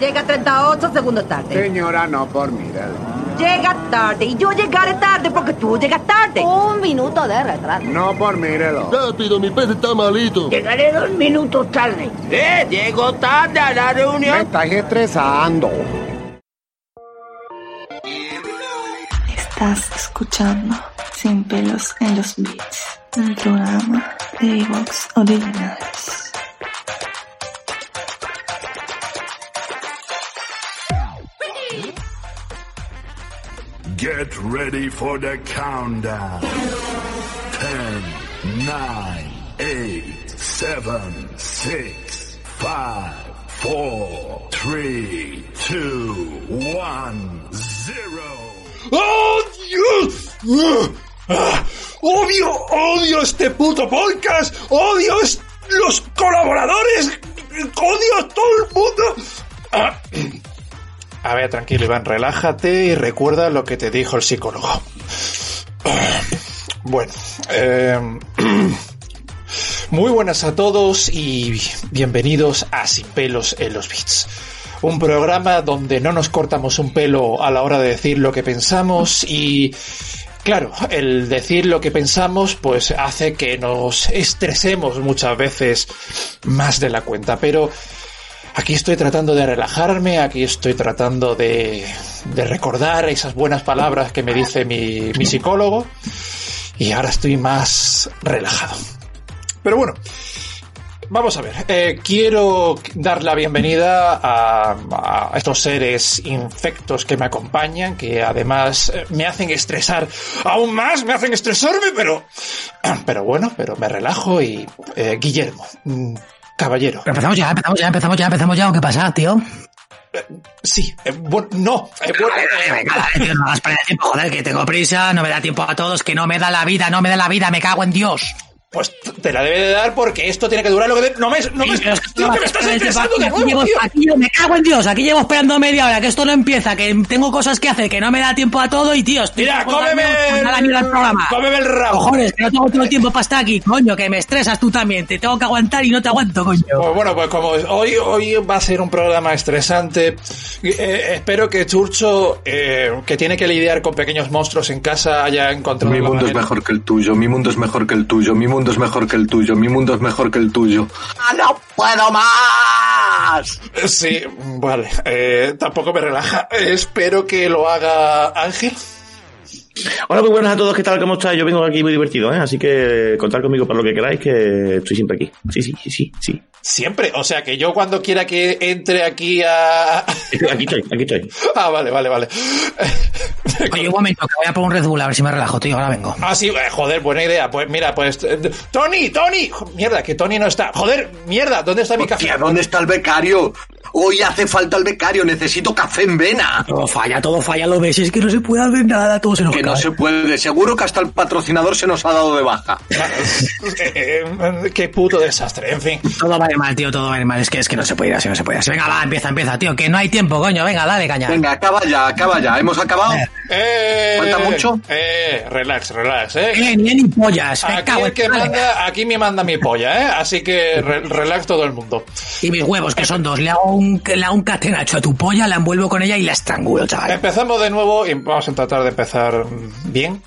Llega 38 segundos tarde. Señora, no por mirar. Llega tarde y yo llegaré tarde porque tú llegas tarde. Un minuto de retraso. No por mírelo. Rápido, mi pez está malito. Llegaré dos minutos tarde. ¡Eh! Llego tarde a la Me reunión. estás estresando. Estás escuchando Sin pelos en los beats, un programa de Evox Originals. Get ready for the countdown. 10, 9, 8, 7, 6, 5, 4, 3, 2, 1, 0. ¡Oh, Dios! ¡Ah! ¡Odio, odio este puto podcast! ¡Odio los colaboradores! ¡Odio a todo el mundo! Ah. A ver, tranquilo, Iván, relájate y recuerda lo que te dijo el psicólogo. Bueno, eh, muy buenas a todos y bienvenidos a Sin pelos en los bits. Un programa donde no nos cortamos un pelo a la hora de decir lo que pensamos y Claro, el decir lo que pensamos pues hace que nos estresemos muchas veces más de la cuenta, pero aquí estoy tratando de relajarme, aquí estoy tratando de, recordar esas buenas palabras que me dice mi, mi psicólogo y ahora estoy más relajado. Pero bueno, Vamos a ver, eh, quiero dar la bienvenida a, a estos seres infectos que me acompañan, que además eh, me hacen estresar aún más, me hacen estresarme, pero, pero bueno, pero me relajo y eh, Guillermo, mm, caballero, Empezamos ya, empezamos ya, empezamos ya, empezamos ya. ¿O qué pasa, tío? sí, eh, bueno, no, eh, bueno, eh, Venga, dale, tío, no hagas perder tiempo, joder, que tengo prisa, no me da tiempo a todos, que no me da la vida, no me da la vida, me cago en Dios. Pues te la debe de dar porque esto tiene que durar lo que de- no me, no me, Sí, tío, que me estás estresando de aquí nuevo, tío. aquí me cago en Dios, aquí llevo esperando media hora, que esto no empieza, que tengo cosas que hacer, que no me da tiempo a todo y tío, estoy Mira, cómeme, mierda el programa. cómeme el rabo. Cojones, que no tengo todo el tiempo para estar aquí, coño, que me estresas tú también, te tengo que aguantar y no te aguanto, coño. Pues bueno, pues como hoy, hoy va a ser un programa estresante, eh, espero que Churcho, eh, que tiene que lidiar con pequeños monstruos en casa, haya encontrado Mi mundo es mejor que el tuyo, mi mundo es mejor que el tuyo, mi mundo es mejor que el tuyo, mi mundo es mejor que el tuyo. ¡No puedo más! Sí, vale. Eh, tampoco me relaja. Espero que lo haga Ángel. Hola, muy buenas a todos, ¿qué tal? ¿Cómo estáis? Yo vengo aquí muy divertido, ¿eh? Así que contad conmigo para lo que queráis, que estoy siempre aquí. Sí, sí, sí, sí, sí. Siempre. O sea, que yo cuando quiera que entre aquí a... Aquí estoy, aquí estoy. Ah, vale, vale, vale. Oye, un momento, que voy a por un Red Bull, a ver si me relajo, tío, ahora vengo. Ah, sí, eh, joder, buena idea. Pues mira, pues... eh, Tony, Tony. Mierda, que Tony no está. Joder, mierda, ¿dónde está mi café? Hostia, ¿dónde está el becario? Hoy hace falta el becario, necesito café en vena. Todo falla, todo falla, lo ves, es que no se puede hacer nada, todo se nos Que no se puede, seguro que hasta el patrocinador se nos ha dado de baja. Qué puto desastre, en fin. Todo va mal, tío, todo va mal. Es que, es que no se puede ir así, no se puede ir así. Venga, va, empieza, empieza, tío, que no hay tiempo, coño. Venga, dale, caña. Venga, acaba ya, acaba ya. ¿Hemos acabado? Eh, ¿Falta mucho? Eh, relax, relax, eh. Eh, ni ni pollas, Aquí cago el en que vale. manda, aquí me manda mi polla, ¿eh? Así que re- relax todo el mundo. Y mis huevos, que son dos. Le hago un, le hago un catenacho a tu polla, la envuelvo con ella y la estrangulo, chaval. Empezamos de nuevo y vamos a tratar de empezar bien.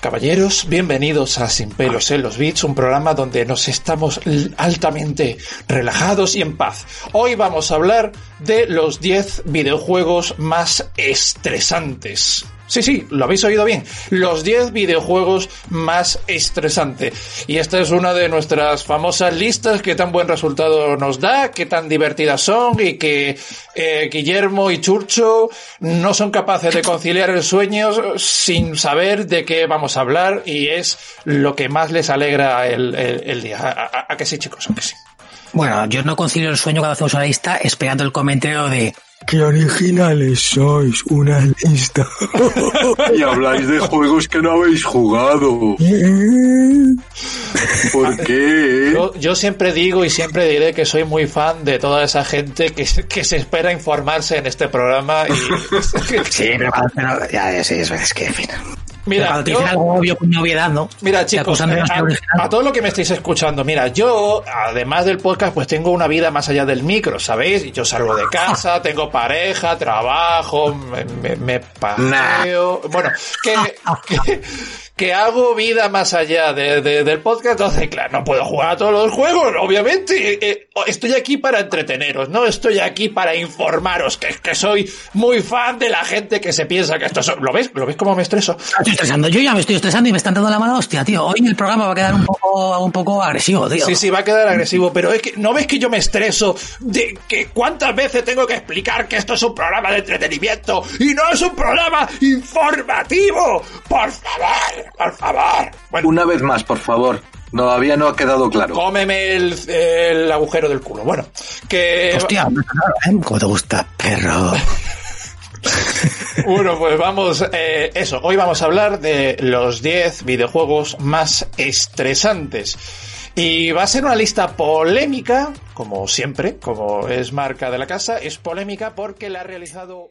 Caballeros, bienvenidos a Sin pelos en los bits, un programa donde nos estamos altamente relajados y en paz. Hoy vamos a hablar de los 10 videojuegos más estresantes. Sí, sí, lo habéis oído bien. Los 10 videojuegos más estresantes. Y esta es una de nuestras famosas listas que tan buen resultado nos da, que tan divertidas son y que eh, Guillermo y Churcho no son capaces de conciliar el sueño sin saber de qué vamos a hablar y es lo que más les alegra el, día. ¿A, a- a que sí, chicos? ¿A que sí? Bueno, yo no concilio el sueño cuando hacemos una lista esperando el comentario de ¡Qué originales sois! Una lista. y habláis de juegos que no habéis jugado. ¿Por qué? Yo, yo, siempre digo y siempre diré que soy muy fan de toda esa gente que, que se espera informarse en este programa. Y... sí, pero, pero ya, sí, es, es que, en fin. Mira, cuando te dicen algo obvio con novedad, ¿no? Mira, chicos, a, a, todo lo que me estáis escuchando, mira, yo, además del podcast, pues tengo una vida más allá del micro, ¿sabéis? Yo salgo de casa, tengo pareja, trabajo, me, me, me paseo. Nah. Bueno, que, que, que, hago vida más allá de, de, del podcast, entonces, claro, no puedo jugar a todos los juegos, obviamente. Eh, estoy aquí para entreteneros, no estoy aquí para informaros, que, que soy muy fan de la gente que se piensa que esto es... ¿Lo ves? ¿Lo ves cómo me estreso? estresando. Yo ya me estoy estresando y me están dando la mala hostia, tío. Hoy el programa va a quedar un poco, un poco agresivo, tío. Sí, sí, va a quedar agresivo, pero es que no ves que yo me estreso de que cuántas veces tengo que explicar que esto es un programa de entretenimiento y no es un programa informativo. Por favor, por favor. Bueno, Una vez más, por favor. Todavía no ha quedado claro. Cómeme el, el agujero del culo. Bueno, que. Hostia, no. ¿Cómo te gusta, perro? bueno, pues vamos, eh, eso, hoy vamos a hablar de los 10 videojuegos más estresantes. Y va a ser una lista polémica, como siempre, como es marca de la casa, es polémica porque la ha realizado...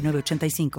85.